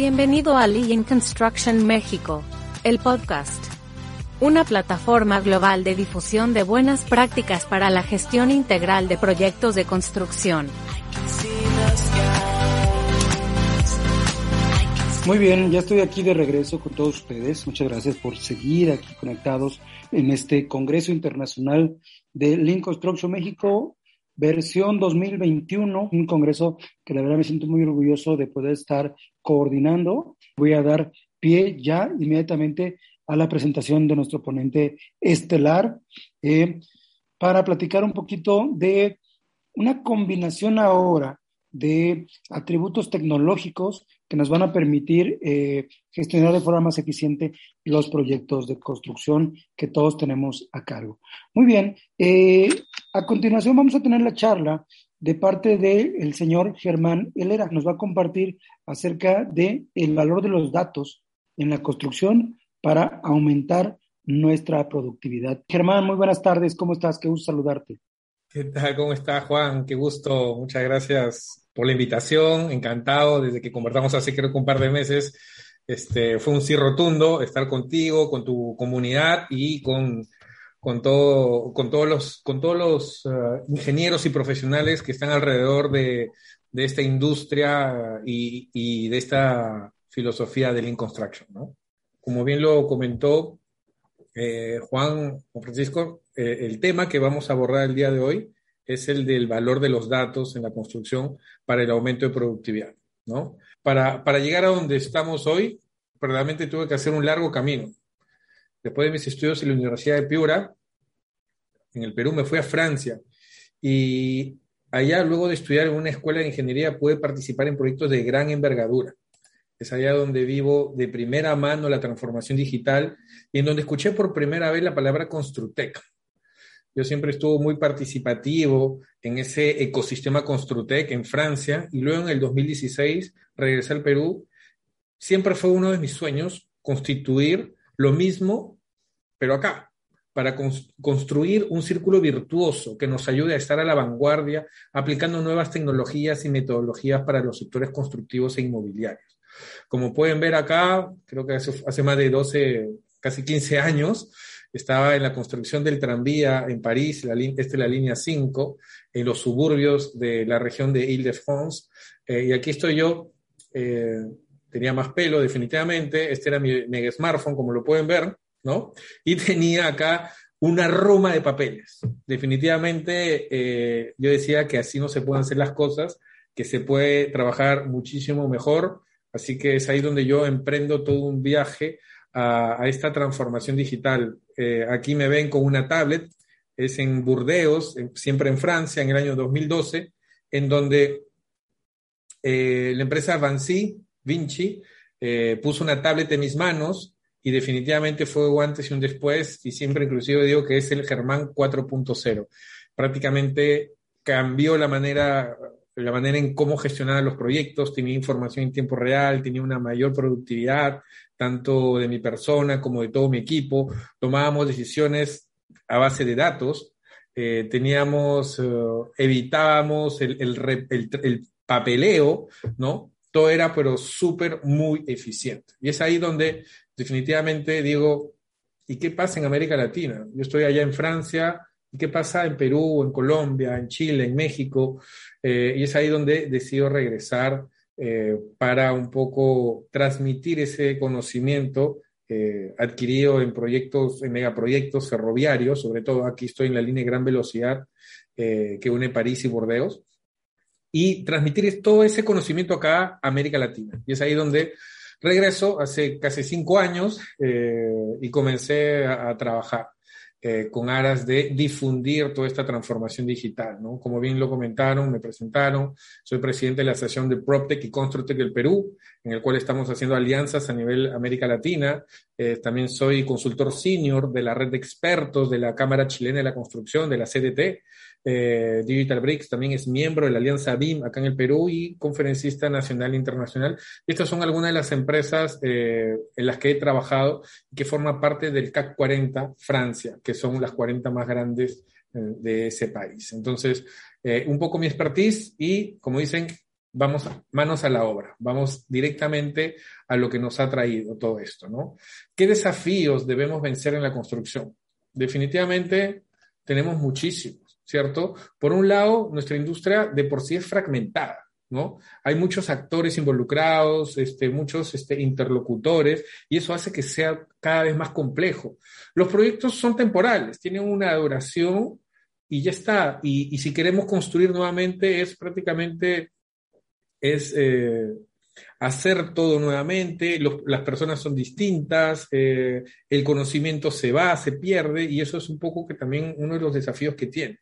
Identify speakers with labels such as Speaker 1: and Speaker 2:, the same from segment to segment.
Speaker 1: Bienvenido a Lean Construction México, el podcast. Una plataforma global de difusión de buenas prácticas para la gestión integral de proyectos de construcción.
Speaker 2: Muy bien, ya estoy aquí de regreso con todos ustedes. Muchas gracias por seguir aquí conectados en este Congreso Internacional de Lean Construction México versión 2021, un congreso que la verdad me siento muy orgulloso de poder estar coordinando. Voy a dar pie ya inmediatamente a la presentación de nuestro ponente estelar eh, para platicar un poquito de una combinación ahora de atributos tecnológicos que nos van a permitir eh, gestionar de forma más eficiente los proyectos de construcción que todos tenemos a cargo. Muy bien, eh, a continuación vamos a tener la charla de parte del señor Germán Helera. Nos va a compartir acerca del el valor de los datos en la construcción para aumentar nuestra productividad. Germán, muy buenas tardes. ¿Cómo estás? Qué gusto saludarte.
Speaker 3: ¿Qué tal? ¿Cómo estás, Juan? Qué gusto. Muchas gracias por la invitación. Encantado desde que conversamos hace creo un par de meses. Este, fue un sí rotundo estar contigo, con tu comunidad y con con, todo, con todos los, con todos los uh, ingenieros y profesionales que están alrededor de, de esta industria y, y, de esta filosofía del Lean Construction. ¿no? Como bien lo comentó eh, Juan o Francisco, eh, el tema que vamos a abordar el día de hoy es el del valor de los datos en la construcción para el aumento de productividad. ¿no? Para, para llegar a donde estamos hoy, verdaderamente tuve que hacer un largo camino Después de mis estudios en la Universidad de Piura, en el Perú, me fui a Francia y allá, luego de estudiar en una escuela de ingeniería, pude participar en proyectos de gran envergadura. Es allá donde vivo de primera mano la transformación digital y en donde escuché por primera vez la palabra Construtec. Yo siempre estuve muy participativo en ese ecosistema Construtec en Francia y luego en el 2016 regresé al Perú. Siempre fue uno de mis sueños constituir lo mismo, pero acá, para construir un círculo virtuoso que nos ayude a estar a la vanguardia, aplicando nuevas tecnologías y metodologías para los sectores constructivos e inmobiliarios. Como pueden ver acá, creo que hace, hace más de 12, casi 15 años, estaba en la construcción del tranvía en París, la, esta es la línea 5, en los suburbios de la región de Ile-de-France. Eh, y aquí estoy yo eh, tenía más pelo definitivamente, este era mi mega smartphone, como lo pueden ver, ¿no? Y tenía acá una roma de papeles. Definitivamente eh, yo decía que así no se pueden hacer las cosas, que se puede trabajar muchísimo mejor, así que es ahí donde yo emprendo todo un viaje a, esta transformación digital. Eh, aquí me ven con una tablet, es en Burdeos, siempre en Francia, en el año 2012, en donde eh, la empresa Vinci, eh, puso una tablet en mis manos y definitivamente fue un antes y un después y siempre inclusive digo que es el Germán 4.0. Prácticamente cambió la manera, la manera en cómo gestionar los proyectos, tenía información en tiempo real, tenía una mayor productividad, tanto de mi persona como de todo mi equipo, tomábamos decisiones a base de datos, eh, teníamos, eh, evitábamos el, el, el papeleo, ¿no? todo era pero súper, muy eficiente. Y es ahí donde definitivamente digo, ¿y qué pasa en América Latina? Yo estoy allá en Francia, ¿y qué pasa en Perú, en Colombia, en Chile, en México? Eh, y es ahí donde decido regresar eh, para un poco transmitir ese conocimiento eh, adquirido en proyectos, en megaproyectos ferroviarios, sobre todo aquí estoy en la línea de gran velocidad que une París y Burdeos, y transmitir todo ese conocimiento acá a América Latina. Y es ahí donde regreso hace casi cinco años eh, y comencé a, trabajar eh, con aras de difundir toda esta transformación digital. ¿no? Como bien lo comentaron, me presentaron, soy presidente de la Asociación de PropTech y Constructech del Perú, en el cual estamos haciendo alianzas a nivel América Latina. Eh, también soy consultor senior de la red de expertos de la Cámara Chilena de la Construcción, de la CDT, eh, Digital Bricks también es miembro de la Alianza BIM acá en el Perú y conferencista nacional e internacional. Estas son algunas de las empresas eh, en las que he trabajado y que forman parte del CAC 40 Francia, que son las 40 más grandes eh, de ese país. Entonces, un poco mi expertise y, como dicen, vamos manos a la obra, vamos directamente a lo que nos ha traído todo esto, ¿no? ¿Qué desafíos debemos vencer en la construcción? Definitivamente tenemos muchísimos, ¿cierto? Por un lado, nuestra industria de por sí es fragmentada. ¿No? Hay muchos actores involucrados, este, muchos este, interlocutores, y eso hace que sea cada vez más complejo. Los proyectos son temporales, tienen una duración y ya está. Y, si queremos construir nuevamente, es prácticamente es eh, hacer todo nuevamente, las personas son distintas, eh, el conocimiento se va, se pierde, y eso es un poco que también uno de los desafíos que tiene.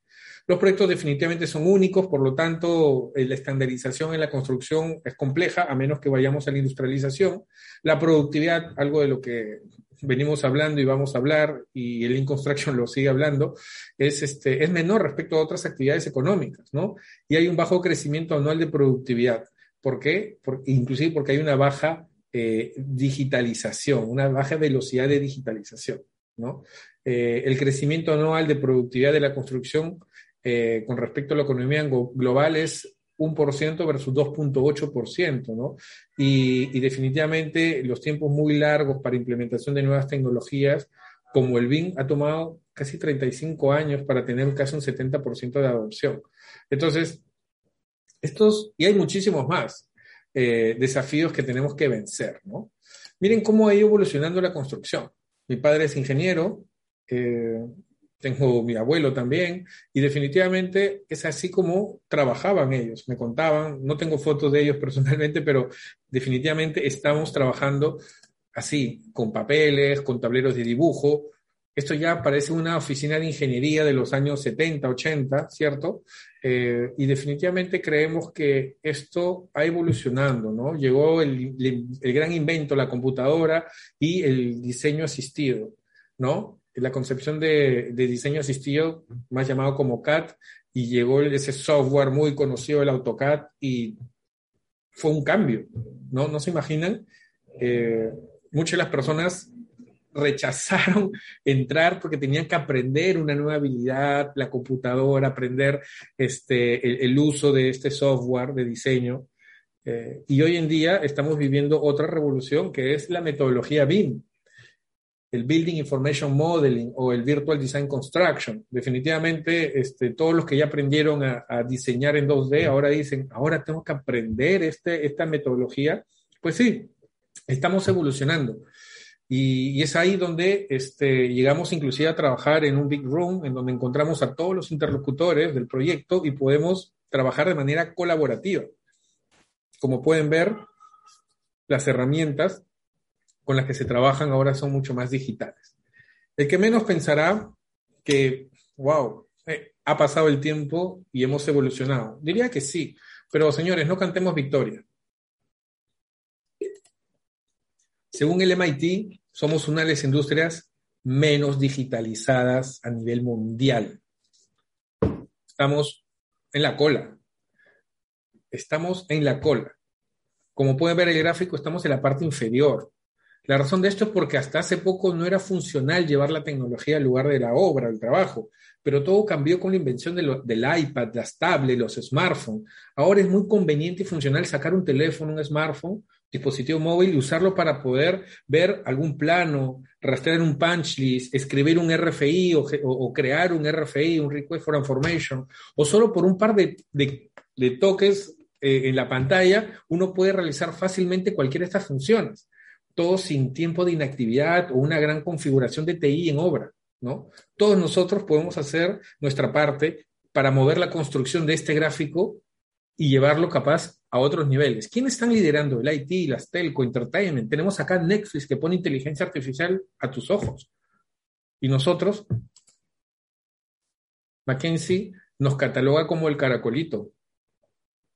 Speaker 3: Los proyectos definitivamente son únicos, por lo tanto, eh, la estandarización en la construcción es compleja, a menos que vayamos a la industrialización. La productividad, algo de lo que venimos hablando y vamos a hablar, y el Lean Construction lo sigue hablando, es, este, es menor respecto a otras actividades económicas, ¿no? Y hay un bajo crecimiento anual de productividad. ¿Por qué? inclusive porque hay una baja eh, digitalización, una baja velocidad de digitalización, ¿no? Eh, el crecimiento anual de productividad de la construcción eh, con respecto a la economía global es 1% versus 2.8%, ¿no? Y, definitivamente los tiempos muy largos para implementación de nuevas tecnologías, como el BIM, ha tomado casi 35 años para tener casi un 70% de adopción. Entonces, estos, y hay muchísimos más eh, desafíos que tenemos que vencer, ¿no? Miren cómo ha ido evolucionando la construcción. Mi padre es ingeniero, eh, tengo mi abuelo también, y definitivamente es así como trabajaban ellos, me contaban, no tengo fotos de ellos personalmente, pero definitivamente estamos trabajando así, con papeles, con tableros de dibujo. Esto ya parece una oficina de ingeniería de los años 70, 80, ¿cierto? Eh, y definitivamente creemos que esto ha evolucionando, ¿no? Llegó el, el gran invento, la computadora y el diseño asistido, ¿no? La concepción de, diseño asistido, más llamado como CAD, y llegó ese software muy conocido, el AutoCAD, y fue un cambio, ¿no? ¿No se imaginan? Eh, muchas de las personas rechazaron entrar porque tenían que aprender una nueva habilidad, la computadora, aprender este, el, uso de este software de diseño. Eh, y hoy en día estamos viviendo otra revolución que es la metodología BIM, el Building Information Modeling o el Virtual Design Construction. Definitivamente, este, todos los que ya aprendieron a, diseñar en 2D ahora dicen, ahora tengo que aprender este, esta metodología. Pues sí, estamos evolucionando. Y, es ahí donde este, llegamos inclusive a trabajar en un big room, en donde encontramos a todos los interlocutores del proyecto y podemos trabajar de manera colaborativa. Como pueden ver, las herramientas con las que se trabajan ahora son mucho más digitales. El que menos pensará que, wow, eh, ha pasado el tiempo y hemos evolucionado. Diría que sí, pero señores, no cantemos victoria. Según el MIT, somos una de las industrias menos digitalizadas a nivel mundial. Estamos en la cola. Estamos en la cola. Como pueden ver el gráfico, estamos en la parte inferior. La razón de esto es porque hasta hace poco no era funcional llevar la tecnología al lugar de la obra, del trabajo, pero todo cambió con la invención del iPad, las tablets, los smartphones. Ahora es muy conveniente y funcional sacar un teléfono, un smartphone, dispositivo móvil y usarlo para poder ver algún plano, rastrear un punch list, escribir un RFI o, crear un RFI, un Request for Information, o solo por un par de, toques eh, en la pantalla, uno puede realizar fácilmente cualquiera de estas funciones todo sin tiempo de inactividad o una gran configuración de TI en obra, ¿no? Todos nosotros podemos hacer nuestra parte para mover la construcción de este gráfico y llevarlo capaz a otros niveles. ¿Quiénes están liderando? El IT, las telco, entertainment. Tenemos acá Netflix que pone inteligencia artificial a tus ojos. Y nosotros, Mackenzie nos cataloga como el caracolito,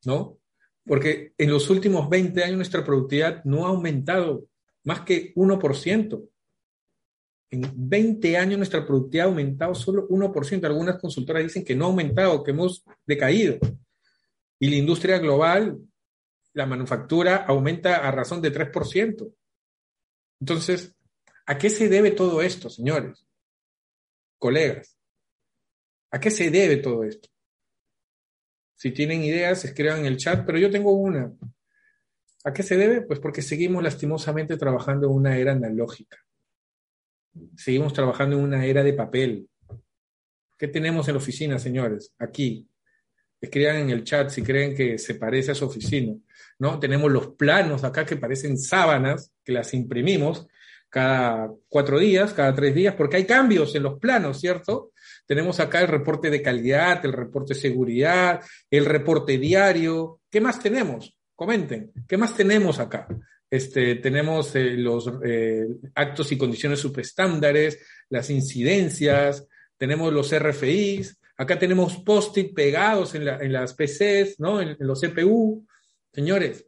Speaker 3: ¿no? Porque en los últimos 20 años nuestra productividad no ha aumentado más que 1%. En 20 años nuestra productividad ha aumentado solo 1%. Algunas consultoras dicen que no ha aumentado, que hemos decaído. Y la industria global, la manufactura, aumenta a razón de 3%. Entonces, ¿a qué se debe todo esto, señores? Colegas, ¿a qué se debe todo esto? Si tienen ideas, escriban en el chat, pero yo tengo una. ¿A qué se debe? Pues porque seguimos lastimosamente trabajando en una era analógica. Seguimos trabajando en una era de papel. ¿Qué tenemos en la oficina, señores? Aquí. Escriban en el chat si creen que se parece a su oficina. ¿no? Tenemos los planos acá que parecen sábanas, que las imprimimos cada cuatro días, cada tres días, porque hay cambios en los planos, ¿cierto? Tenemos acá el reporte de calidad, el reporte de seguridad, el reporte diario. ¿Qué más tenemos? Comenten. ¿Qué más tenemos acá? Este, tenemos eh, los eh, actos y condiciones subestándares, las incidencias, tenemos los RFIs, acá tenemos post-it pegados en, las PCs, ¿no? En, los CPU. Señores,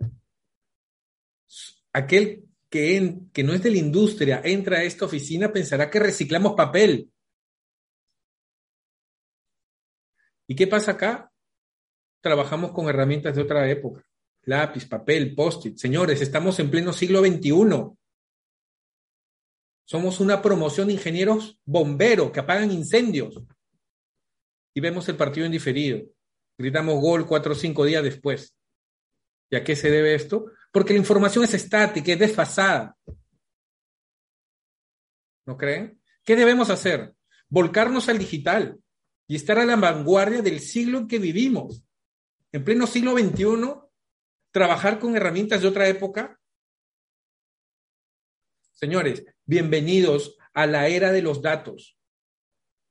Speaker 3: aquel que, que no es de la industria entra a esta oficina pensará que reciclamos papel. ¿Y qué pasa acá? Trabajamos con herramientas de otra época. Lápiz, papel, post-it. Señores, estamos en pleno siglo XXI. Somos una promoción de ingenieros bomberos que apagan incendios. Y vemos el partido en diferido. Gritamos gol cuatro o cinco días después. ¿Y a qué se debe esto? Porque la información es estática, es desfasada. ¿No creen? ¿Qué debemos hacer? Volcarnos al digital y estar a la vanguardia del siglo en que vivimos. En pleno siglo XXI, trabajar con herramientas de otra época. Señores, bienvenidos a la era de los datos.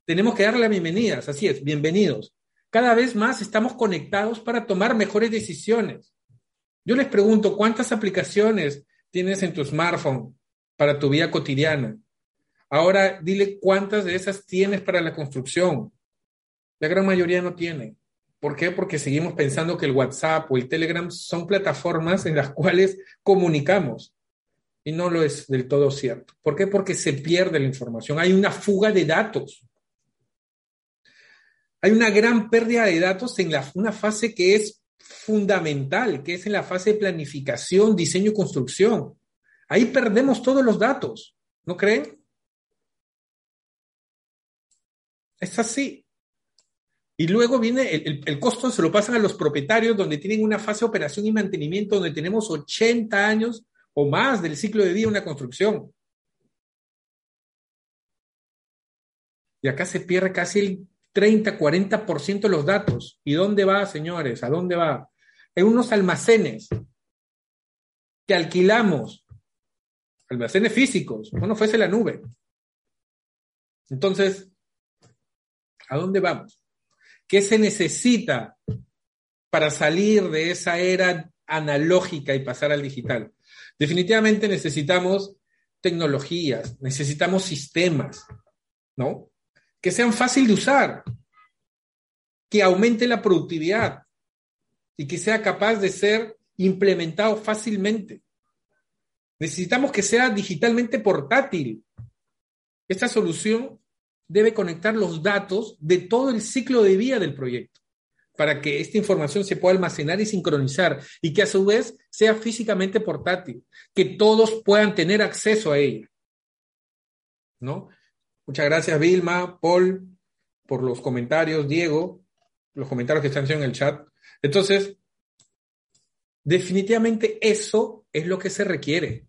Speaker 3: Tenemos que darle bienvenidas, así es, bienvenidos. Cada vez más estamos conectados para tomar mejores decisiones. Yo les pregunto, ¿cuántas aplicaciones tienes en tu smartphone para tu vida cotidiana? Ahora dile cuántas de esas tienes para la construcción, la gran mayoría no tiene. ¿Por qué? Porque seguimos pensando que el WhatsApp o el Telegram son plataformas en las cuales comunicamos. Y no lo es del todo cierto. ¿Por qué? Porque se pierde la información. Hay una fuga de datos. Hay una gran pérdida de datos en la, una fase que es fundamental, que es en la fase de planificación, diseño y construcción. Ahí perdemos todos los datos. ¿No creen? Es así. Y luego viene el, costo, se lo pasan a los propietarios, donde tienen una fase de operación y mantenimiento, donde tenemos 80 años o más del ciclo de vida de una construcción. Y acá se pierde casi el 30, 40% de los datos. ¿Y dónde va, señores? ¿A dónde va? En unos almacenes que alquilamos, almacenes físicos, bueno, fuese la nube. Entonces, ¿a dónde vamos? ¿Qué se necesita para salir de esa era analógica y pasar al digital? Definitivamente necesitamos tecnologías, necesitamos sistemas, ¿no? Que sean fáciles de usar, que aumente la productividad y que sea capaz de ser implementado fácilmente. Necesitamos que sea digitalmente portátil. Esta solución debe conectar los datos de todo el ciclo de vida del proyecto para que esta información se pueda almacenar y sincronizar y que a su vez sea físicamente portátil, que todos puedan tener acceso a ella. ¿No? Muchas gracias Vilma, Paul, por los comentarios, Diego, los comentarios que están haciendo en el chat. Entonces, definitivamente eso es lo que se requiere.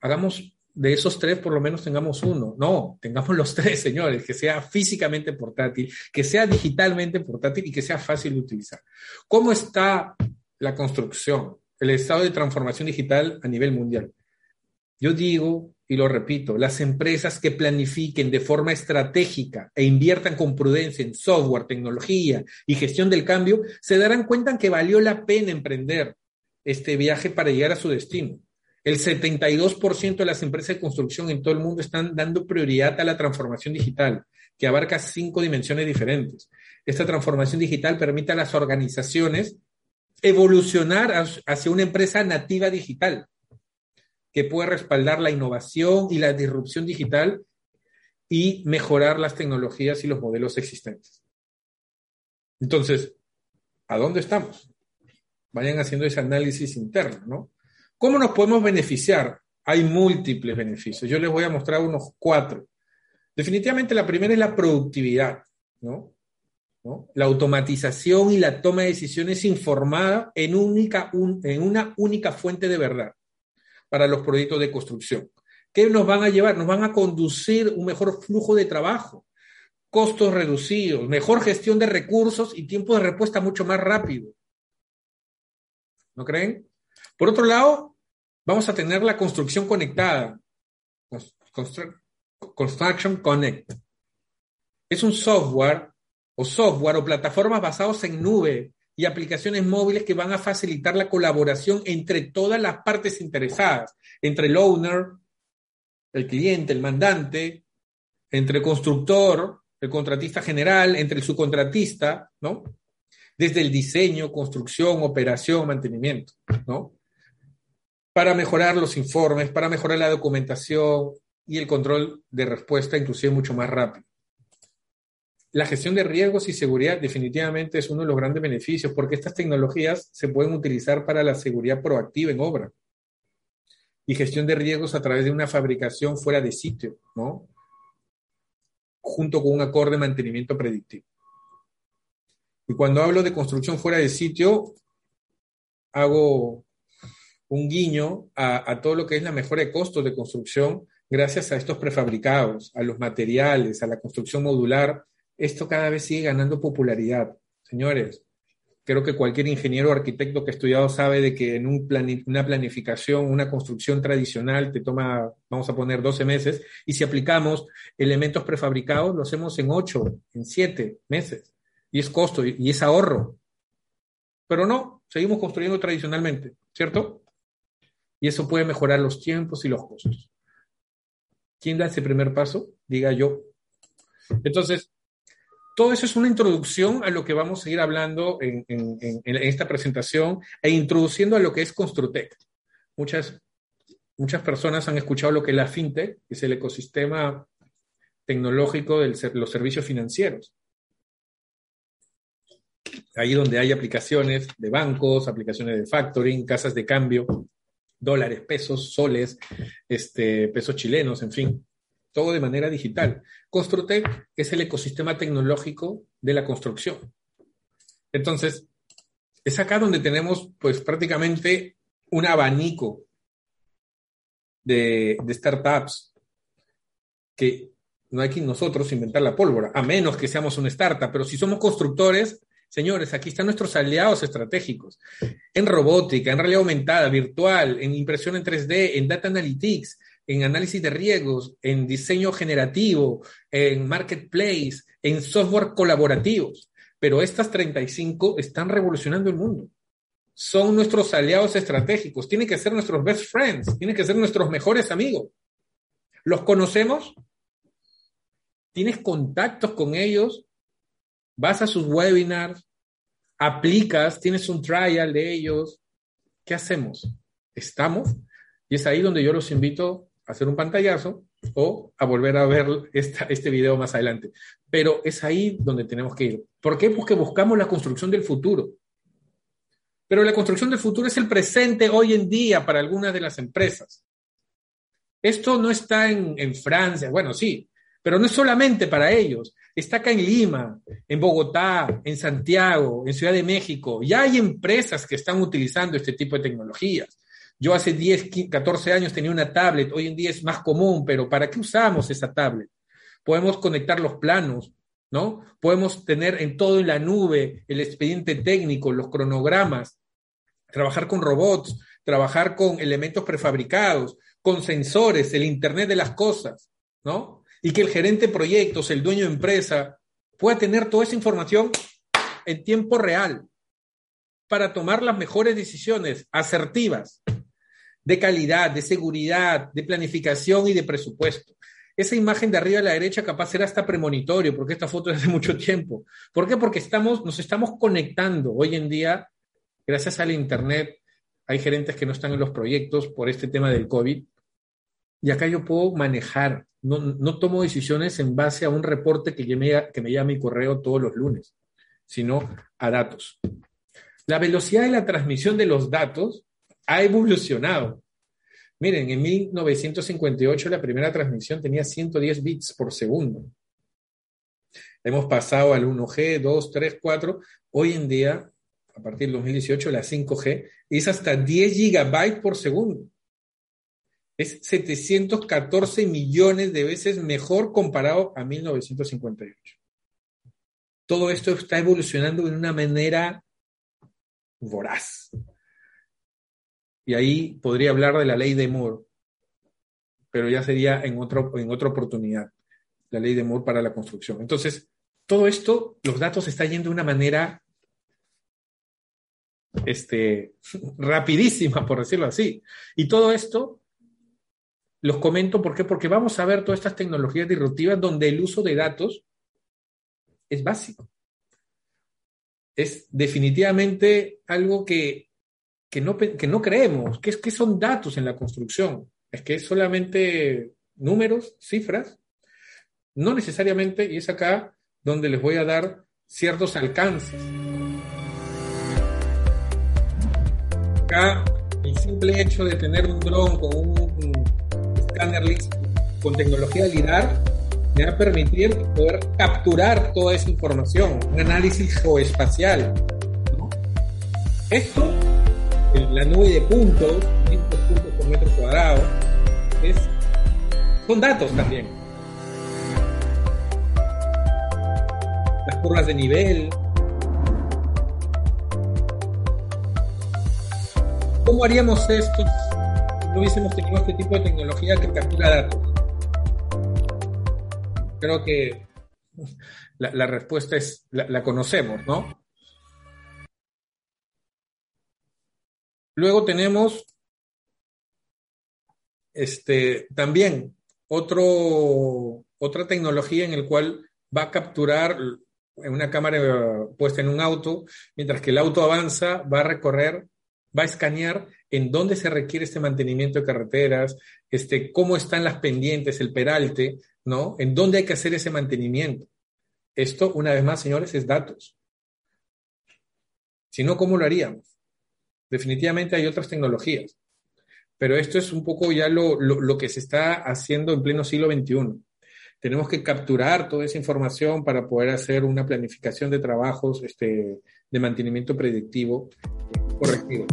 Speaker 3: Hagamos de esos tres por lo menos tengamos uno. No, tengamos los tres, señores, que sea físicamente portátil, que sea digitalmente portátil y que sea fácil de utilizar. ¿Cómo está la construcción, el estado de transformación digital a nivel mundial? Yo digo, y lo repito, las empresas que planifiquen de forma estratégica e inviertan con prudencia en software, tecnología y gestión del cambio, se darán cuenta que valió la pena emprender este viaje para llegar a su destino. El 72% de las empresas de construcción en todo el mundo están dando prioridad a la transformación digital, que abarca cinco dimensiones diferentes. Esta transformación digital permite a las organizaciones evolucionar hacia una empresa nativa digital, que puede respaldar la innovación y la disrupción digital y mejorar las tecnologías y los modelos existentes. Entonces, ¿a dónde estamos? Vayan haciendo ese análisis interno, ¿no? ¿Cómo nos podemos beneficiar? Hay múltiples beneficios. Yo les voy a mostrar unos cuatro. Definitivamente la primera es la productividad, ¿no? La automatización y la toma de decisiones informada en, única, en una única fuente de verdad para los proyectos de construcción. ¿Qué nos van a llevar? Nos van a conducir un mejor flujo de trabajo, costos reducidos, mejor gestión de recursos y tiempo de respuesta mucho más rápido. ¿No creen? Por otro lado, vamos a tener la construcción conectada. Construction Connect. Es un software o software o plataformas basados en nube y aplicaciones móviles que van a facilitar la colaboración entre todas las partes interesadas, entre el owner, el cliente, el mandante, entre el constructor, el contratista general, entre el subcontratista, ¿no? Desde el diseño, construcción, operación, mantenimiento, ¿no? Para mejorar los informes, para mejorar la documentación y el control de respuesta, inclusive mucho más rápido. La gestión de riesgos y seguridad definitivamente es uno de los grandes beneficios porque estas tecnologías se pueden utilizar para la seguridad proactiva en obra y gestión de riesgos a través de una fabricación fuera de sitio, ¿no? Junto con un acorde de mantenimiento predictivo. Y cuando hablo de construcción fuera de sitio, hago un guiño a, todo lo que es la mejora de costos de construcción gracias a estos prefabricados, a los materiales, a la construcción modular esto cada vez sigue ganando popularidad. Señores, creo que cualquier ingeniero o arquitecto que ha estudiado sabe de que en un una planificación, una construcción tradicional te toma, vamos a poner 12 meses, y si aplicamos elementos prefabricados, lo hacemos en 8, en 7 meses. Y es costo y es ahorro. Pero no, seguimos construyendo tradicionalmente, ¿cierto? Y eso puede mejorar los tiempos y los costos. ¿Quién da ese primer paso? Diga yo. Entonces, todo eso es una introducción a lo que vamos a seguir hablando en, esta presentación e introduciendo a lo que es Construtec. Muchas, muchas personas han escuchado lo que es la FinTech, que es el ecosistema tecnológico de los servicios financieros. Ahí donde hay aplicaciones de bancos, aplicaciones de factoring, casas de cambio, dólares, pesos, soles, este, pesos chilenos, en fin todo de manera digital. Construtec es el ecosistema tecnológico de la construcción. Entonces, es acá donde tenemos pues prácticamente un abanico de, startups que no hay que nosotros inventar la pólvora, a menos que seamos una startup, pero si somos constructores, señores, aquí están nuestros aliados estratégicos en robótica, en realidad aumentada, virtual, en impresión en 3D, en data analytics, en análisis de riesgos, en diseño generativo, en marketplace, en software colaborativos. Pero estas 35 están revolucionando el mundo. Son nuestros aliados estratégicos, tienen que ser nuestros best friends, tienen que ser nuestros mejores amigos. ¿Los conocemos? ¿Tienes contactos con ellos? ¿Vas a sus webinars? ¿Aplicas? ¿Tienes un trial de ellos? ¿Qué hacemos? ¿Estamos? Y es ahí donde yo los invito hacer un pantallazo o a volver a ver este video más adelante. Pero es ahí donde tenemos que ir. ¿Por qué? Porque buscamos la construcción del futuro. Pero la construcción del futuro es el presente hoy en día para algunas de las empresas. Esto no está en Francia, bueno, sí, pero no es solamente para ellos. Está acá en Lima, en Bogotá, en Santiago, en Ciudad de México. Ya hay empresas que están utilizando este tipo de tecnologías. Yo hace 10, 14 años tenía una tablet, hoy en día es más común, pero ¿para qué usamos esa tablet? Podemos conectar los planos, ¿no? Podemos tener en todo en la nube el expediente técnico, los cronogramas, trabajar con robots, trabajar con elementos prefabricados, con sensores, el Internet de las cosas, ¿no? Y que el gerente de proyectos, el dueño de empresa, pueda tener toda esa información en tiempo real para tomar las mejores decisiones asertivas de calidad, de seguridad, de planificación y de presupuesto. Esa imagen de arriba a la derecha capaz será hasta premonitorio, porque esta foto es de mucho tiempo. ¿Por qué? Porque estamos, nos estamos conectando hoy en día, gracias al Internet. Hay gerentes que no están en los proyectos por este tema del COVID. Y acá yo puedo manejar, no, no tomo decisiones en base a un reporte que me, que me llama mi correo todos los lunes, sino a datos. La velocidad de la transmisión de los datos ha evolucionado. Miren, en 1958 la primera transmisión tenía 110 bits por segundo. Hemos pasado al 1G, 2, 3, 4. Hoy en día, a partir del 2018, la 5G es hasta 10 gigabytes por segundo. Es 714 millones de veces mejor comparado a 1958. Todo esto está evolucionando de una manera voraz. Y ahí podría hablar de la ley de Moore, pero ya sería en, otro, en otra oportunidad, la ley de Moore para la construcción. Entonces, todo esto, los datos están yendo de una manera este, rapidísima, por decirlo así. Y todo esto los comento ¿por porque vamos a ver todas estas tecnologías disruptivas donde el uso de datos es básico. Es definitivamente algo que, no, que no creemos, que es que son datos en la construcción. Es que es solamente números, cifras, no necesariamente, y es acá donde les voy a dar ciertos alcances. Acá, el simple hecho de tener un dron con un con tecnología LIDAR me va a permitir poder capturar toda esa información, un análisis geoespacial. Esto, la nube de puntos, puntos por metro cuadrado, es, son datos también. Las curvas de nivel. ¿Cómo haríamos esto no hubiésemos tenido este tipo de tecnología que captura datos? Creo que la, respuesta es, la, conocemos, ¿no? Luego tenemos este, también otro, otra tecnología en el cual va a capturar una cámara puesta en un auto, mientras que el auto avanza, va a recorrer, va a escanear en dónde se requiere este mantenimiento de carreteras, este, cómo están las pendientes, el peralte, ¿no? En dónde hay que hacer ese mantenimiento. Esto, una vez más, señores, es datos. Si no, ¿cómo lo haríamos? Definitivamente hay otras tecnologías, pero esto es un poco ya lo, lo que se está haciendo en pleno siglo XXI. Tenemos que capturar toda esa información para poder hacer una planificación de trabajos este, de mantenimiento predictivo correctivo.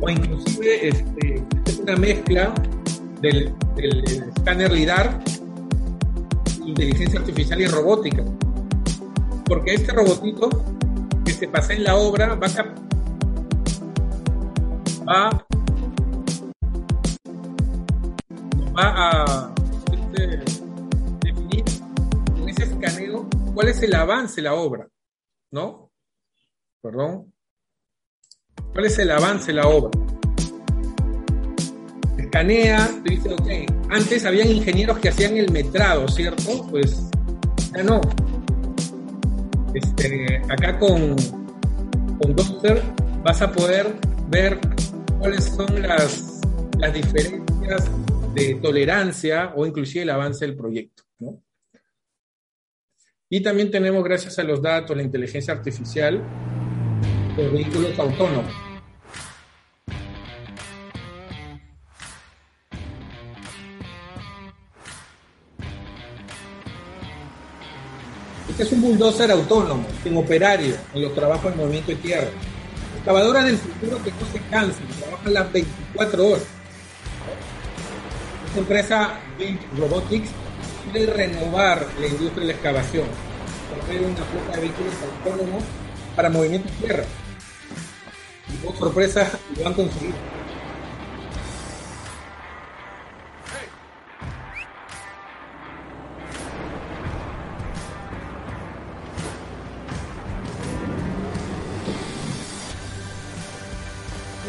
Speaker 3: O inclusive este, es una mezcla del, escáner LIDAR, inteligencia artificial y robótica. Porque este robotito que se pasa en la obra va a, va, va a este, definir en ese escaneo cuál es el avance de la obra, ¿no? Perdón. ¿Cuál es el avance de la obra? escanea, te dice, ok, antes habían ingenieros que hacían el metrado, ¿cierto? Pues ya no. Este, acá con, con Doctor vas a poder ver cuáles son las, las diferencias de tolerancia o inclusive el avance del proyecto. ¿no? Y también tenemos, gracias a los datos, la inteligencia artificial, los vehículos autónomos. es un bulldozer autónomo, sin operario, en los trabajos en movimiento de tierra. Excavadora del futuro que no se cansa, trabaja las 24 horas. Esta empresa Blink Robotics quiere renovar la industria de la excavación, hacer una flota de vehículos autónomos para movimiento de tierra. Y por sorpresa lo han conseguido.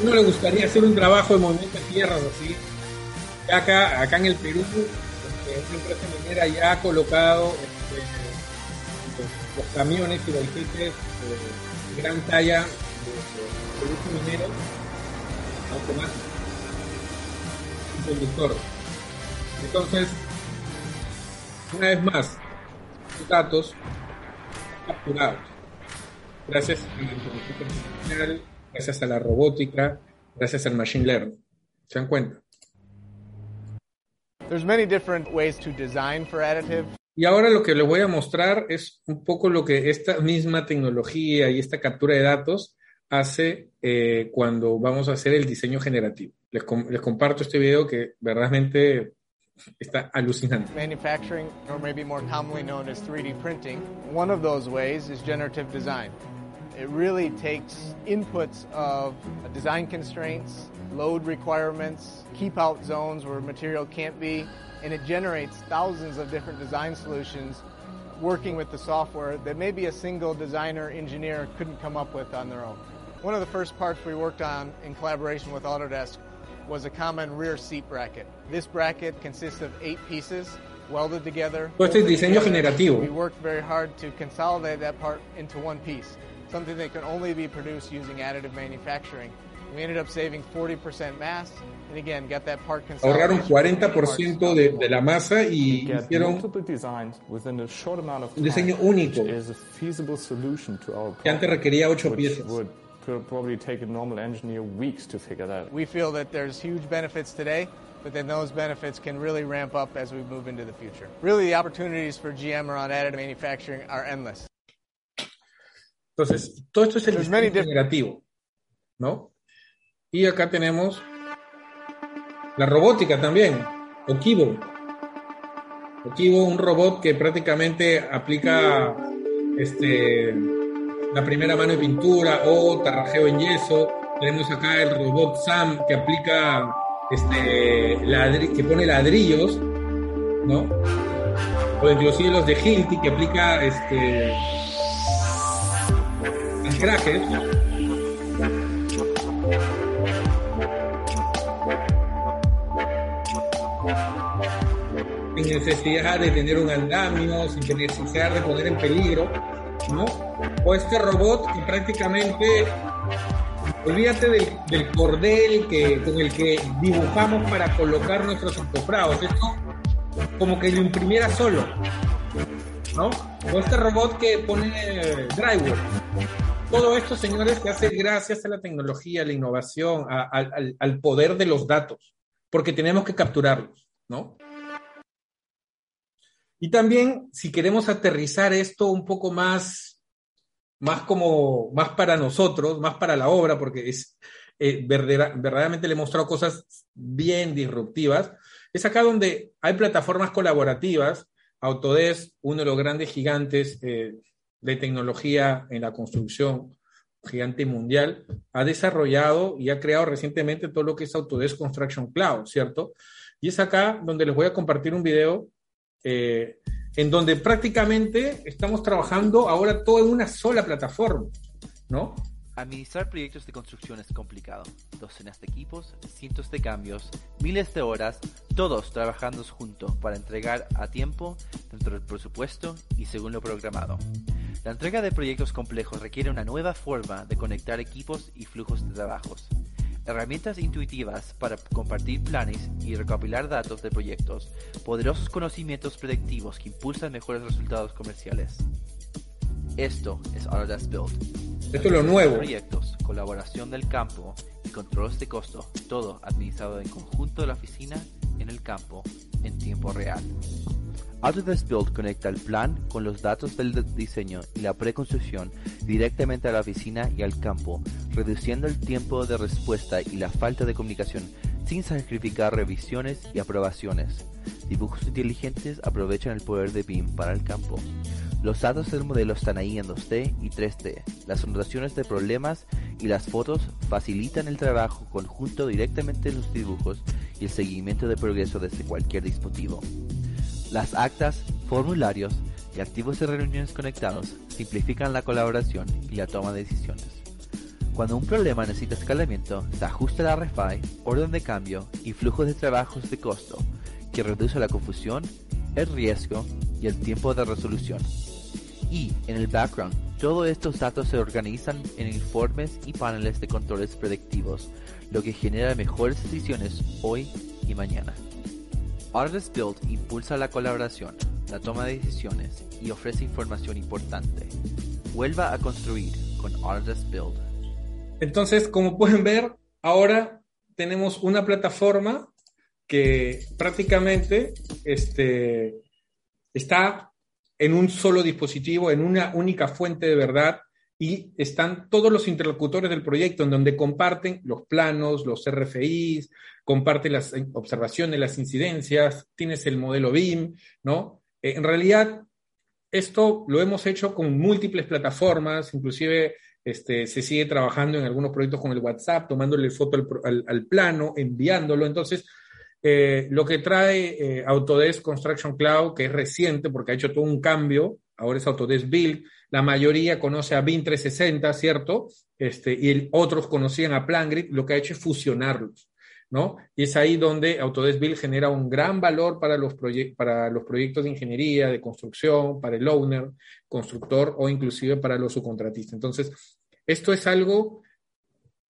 Speaker 3: no le gustaría hacer un trabajo de movimiento de tierras así. Acá, acá en el Perú, este, una empresa minera ya ha colocado este, los camiones y vehículos de gran talla mineros automáticos un conductor. Entonces, una vez más, los datos capturados gracias a la inteligencia artificial gracias a la robótica, gracias al machine learning. ¿Se dan cuenta?
Speaker 4: There's many different ways to design for additive.
Speaker 3: Y ahora lo que les voy a mostrar es un poco lo que esta misma tecnología y esta captura de datos hace eh, cuando vamos a hacer el diseño generativo. Les, les comparto este.
Speaker 4: Manufacturing, or maybe more commonly known as 3D printing, one of those ways is generative design. It really takes inputs of design constraints, load requirements, keep out zones where material can't be, and it generates thousands of different design solutions working with the software that maybe a single designer engineer couldn't come up with on their own. One of the first parts we worked on in collaboration with Autodesk was a common rear seat bracket. This bracket consists of eight pieces welded together.
Speaker 3: Pues este diseño generativo.
Speaker 4: We worked very hard to consolidate that part into one piece, something that can only be produced using additive manufacturing. We ended up saving 40% mass and again got that part consolidated.
Speaker 3: Ahorraron 40% de, de, la masa y hicieron un diseño único que antes requería 8 piezas.
Speaker 5: Could probably take a normal engineer weeks to figure that out.
Speaker 4: We feel that there's huge benefits today, but then those benefits can really ramp up as we move into the future. Really, the opportunities for GM around additive manufacturing are endless.
Speaker 3: Entonces, todo esto es el diseño generativo, ¿no? Y acá tenemos la robótica también, Okibo. Okibo, un robot que prácticamente aplica este, la primera mano de pintura o tarrajeo en yeso. Tenemos acá el robot Sam que aplica, este, que pone ladrillos, ¿no? O inclusive los de Hilti que aplica, este, anclajes. sin necesidad de tener un andamio, sin necesidad de poner en peligro, ¿no? O este robot que prácticamente, olvídate del, cordel que, con el que dibujamos para colocar nuestros encofrados, esto como que lo imprimiera solo, ¿no? O este robot que pone drywall. Todo esto, señores, se hace gracias a la tecnología, a la innovación, al, al poder de los datos, porque tenemos que capturarlos, ¿no? Y también, si queremos aterrizar esto un poco más, más como, más para nosotros, más para la obra, porque es, eh, verdaderamente le he mostrado cosas bien disruptivas, es acá donde hay plataformas colaborativas. Autodesk, uno de los grandes gigantes eh, de tecnología en la construcción, gigante mundial, ha desarrollado y ha creado recientemente todo lo que es Autodesk Construction Cloud, ¿cierto? Y es acá donde les voy a compartir un video eh, en donde prácticamente estamos trabajando ahora todo en una sola plataforma, ¿no?
Speaker 6: Administrar proyectos de construcción es complicado. Docenas de equipos, cientos de cambios, miles de horas, todos trabajando juntos para entregar a tiempo, dentro del presupuesto y según lo programado. La entrega de proyectos complejos requiere una nueva forma de conectar equipos y flujos de trabajos herramientas intuitivas para compartir planes y recopilar datos de proyectos, poderosos conocimientos predictivos que impulsan mejores resultados comerciales. Esto es Autodesk Build.
Speaker 3: Esto es lo nuevo.
Speaker 6: Proyectos, colaboración del campo y controles de costo, todo administrado en conjunto de la oficina en el campo en tiempo real. Autodesk Build conecta el plan con los datos del diseño y la preconstrucción directamente a la oficina y al campo, reduciendo el tiempo de respuesta y la falta de comunicación sin sacrificar revisiones y aprobaciones. Dibujos inteligentes aprovechan el poder de BIM para el campo. Los datos del modelo están ahí en 2D y 3D. Las anotaciones de problemas y las fotos facilitan el trabajo conjunto directamente en los dibujos y el seguimiento de progreso desde cualquier dispositivo. Las actas, formularios y archivos de reuniones conectados simplifican la colaboración y la toma de decisiones. Cuando un problema necesita escalamiento, se ajusta la RFI, orden de cambio y flujo de trabajos de costo, que reduce la confusión, el riesgo y el tiempo de resolución. Y, en el background, todos estos datos se organizan en informes y paneles de controles predictivos, lo que genera mejores decisiones hoy y mañana. Autodesk Build impulsa la colaboración, la toma de decisiones y ofrece información importante. Vuelva a construir con Autodesk Build.
Speaker 3: Entonces, como pueden ver, ahora tenemos una plataforma que prácticamente este, está en un solo dispositivo, en una única fuente de verdad, y están todos los interlocutores del proyecto en donde comparten los planos, los RFIs, comparten las observaciones, las incidencias, tienes el modelo BIM, ¿no? Eh, en realidad, esto lo hemos hecho con múltiples plataformas, inclusive este, se sigue trabajando en algunos proyectos con el WhatsApp, tomándole foto al, plano, enviándolo. Entonces, eh, lo que trae eh, Autodesk Construction Cloud, que es reciente porque ha hecho todo un cambio, ahora es Autodesk Build, la mayoría conoce a BIM 360, ¿cierto? Este, y otros conocían a PlanGrid, lo que ha hecho es fusionarlos. ¿No? Y es ahí donde Autodesk Build genera un gran valor para los, para los proyectos de ingeniería, de construcción, para el owner, constructor o inclusive para los subcontratistas. Entonces, esto es algo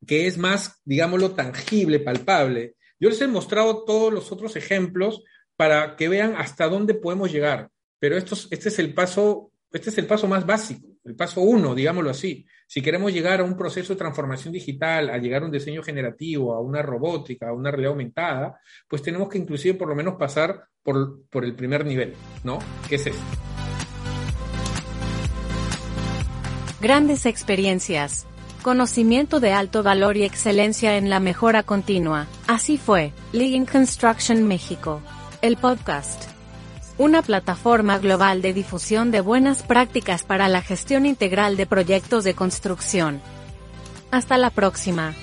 Speaker 3: que es más, digámoslo, tangible, palpable. Yo les he mostrado todos los otros ejemplos para que vean hasta dónde podemos llegar, pero esto, este es el paso, este es el paso más básico, el paso uno, digámoslo así. Si queremos llegar a un proceso de transformación digital, a llegar a un diseño generativo, a una robótica, a una realidad aumentada, pues tenemos que inclusive por lo menos pasar por, por el primer nivel, ¿no? ¿Qué es esto?
Speaker 1: Grandes experiencias. Conocimiento de alto valor y excelencia en la mejora continua. Así fue, Lean Construction México. El podcast una plataforma global de difusión de buenas prácticas para la gestión integral de proyectos de construcción. Hasta la próxima.